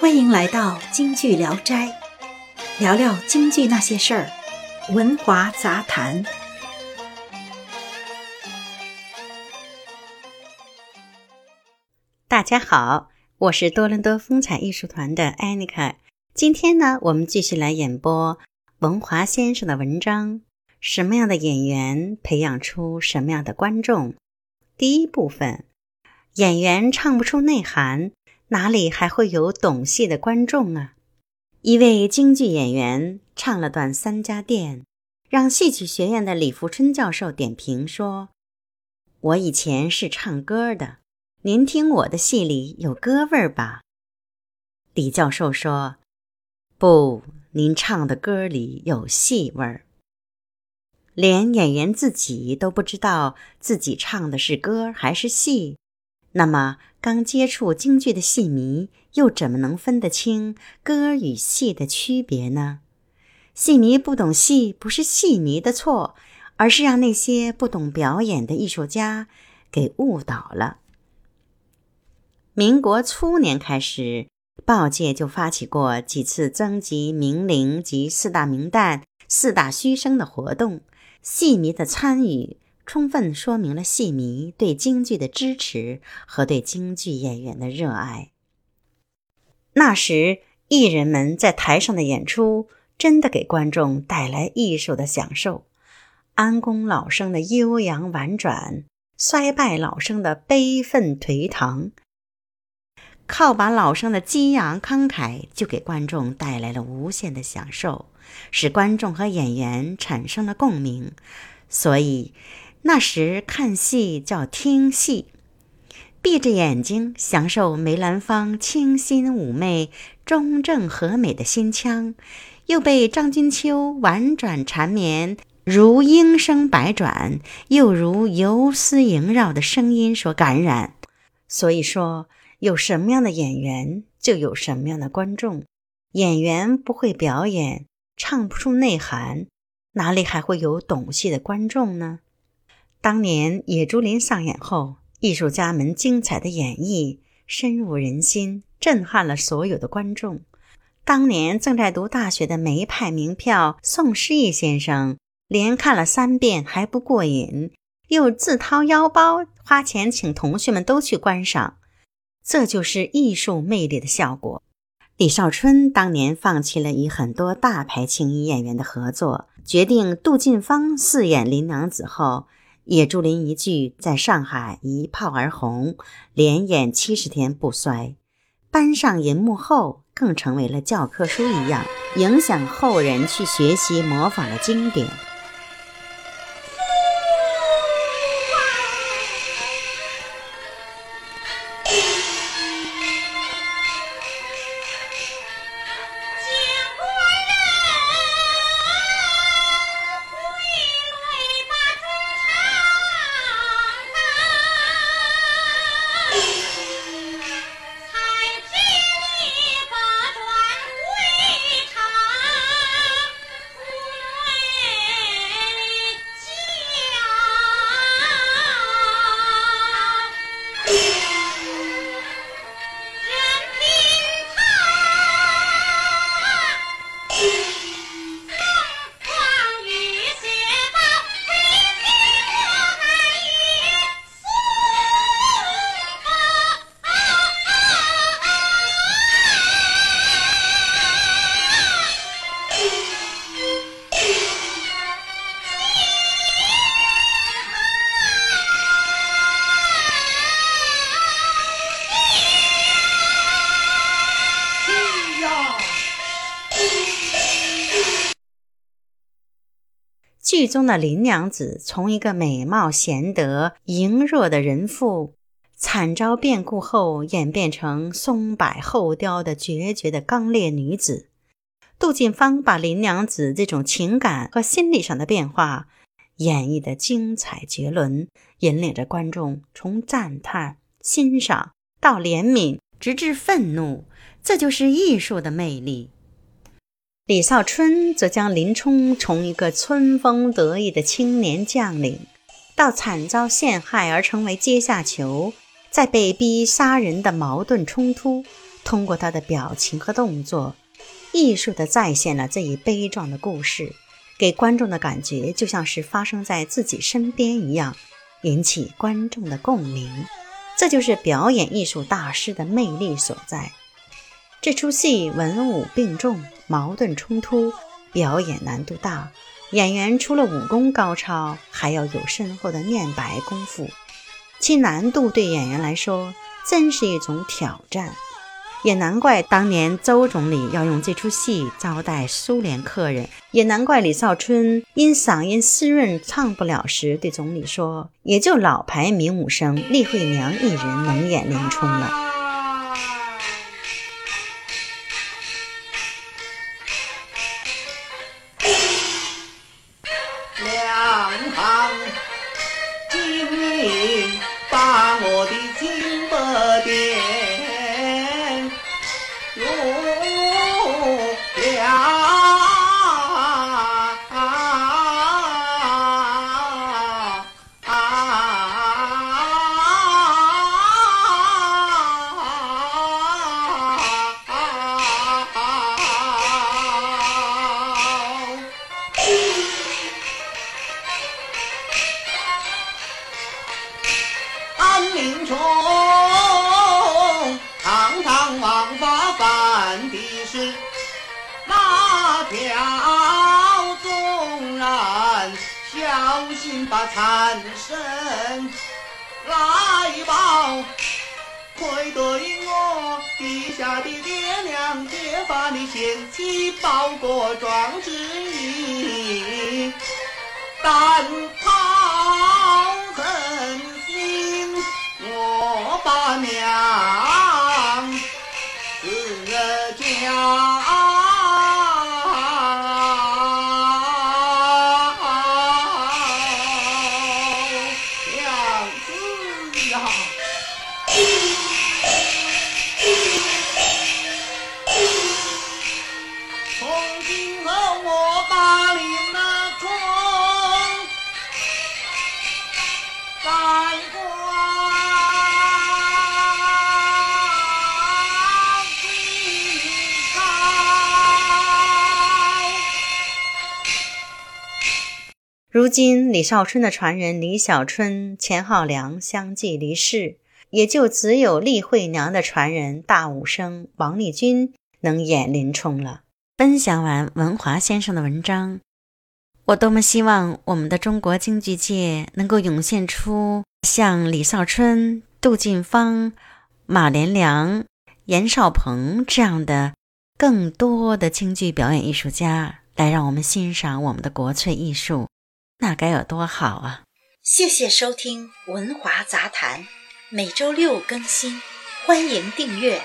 欢迎来到京剧聊斋，聊聊京剧那些事儿，文华杂谈。大家好，我是多伦多风采艺术团的安妮卡。今天呢，我们继续来演播文华先生的文章：什么样的演员培养出什么样的观众？第一部分，演员唱不出内涵。哪里还会有懂戏的观众啊？一位京剧演员唱了段《三家店》，让戏曲学院的李福春教授点评说：“我以前是唱歌的，您听我的戏里有歌味儿吧？”李教授说：“不，您唱的歌里有戏味儿。连演员自己都不知道自己唱的是歌还是戏。”那么，刚接触京剧的戏迷又怎么能分得清歌与戏的区别呢？戏迷不懂戏，不是戏迷的错，而是让那些不懂表演的艺术家给误导了。民国初年开始，报界就发起过几次征集名伶及四大名旦、四大须生的活动，戏迷的参与。充分说明了戏迷对京剧的支持和对京剧演员的热爱。那时，艺人们在台上的演出，真的给观众带来艺术的享受。安宫老生的悠扬婉转，衰败老生的悲愤颓唐，靠把老生的激昂慷慨，就给观众带来了无限的享受，使观众和演员产生了共鸣。所以。那时看戏叫听戏，闭着眼睛享受梅兰芳清新妩媚、中正和美的心腔，又被张君秋婉转缠绵、如莺声百转，又如游丝萦绕的声音所感染。所以说，有什么样的演员，就有什么样的观众。演员不会表演，唱不出内涵，哪里还会有懂戏的观众呢？当年《野猪林》上演后，艺术家们精彩的演绎深入人心，震撼了所有的观众。当年正在读大学的梅派名票宋诗义先生，连看了三遍还不过瘾，又自掏腰包花钱请同学们都去观赏。这就是艺术魅力的效果。李少春当年放弃了与很多大牌青衣演员的合作，决定杜近芳饰演林娘子后。野猪林一句在上海一炮而红，连演七十天不衰。搬上银幕后，更成为了教科书一样，影响后人去学习模仿的经典。剧中的林娘子从一个美貌贤德、羸弱的人妇，惨遭变故后演变成松柏后雕的决绝的刚烈女子。杜近芳把林娘子这种情感和心理上的变化演绎的精彩绝伦，引领着观众从赞叹、欣赏到怜悯，直至愤怒。这就是艺术的魅力。李少春则将林冲从一个春风得意的青年将领，到惨遭陷害而成为阶下囚，再被逼杀人的矛盾冲突，通过他的表情和动作，艺术地再现了这一悲壮的故事，给观众的感觉就像是发生在自己身边一样，引起观众的共鸣。这就是表演艺术大师的魅力所在。这出戏文武并重，矛盾冲突，表演难度大。演员除了武功高超，还要有深厚的念白功夫，其难度对演员来说真是一种挑战。也难怪当年周总理要用这出戏招待苏联客人，也难怪李少春因嗓音湿润唱不了时，对总理说：“也就老牌名武生厉慧娘一人能演林冲了。”心中，堂堂王法犯的是哪条纵然小心把残身来报，愧对我地下的爹娘，爹发你贤妻包国装纸衣，但。娘。如今，李少春的传人李小春、钱浩良相继离世，也就只有厉慧娘的传人大武生王立军能演林冲了。分享完文华先生的文章，我多么希望我们的中国京剧界能够涌现出像李少春、杜近芳、马连良、严少鹏这样的更多的京剧表演艺术家，来让我们欣赏我们的国粹艺术。那该有多好啊！谢谢收听《文华杂谈》，每周六更新，欢迎订阅。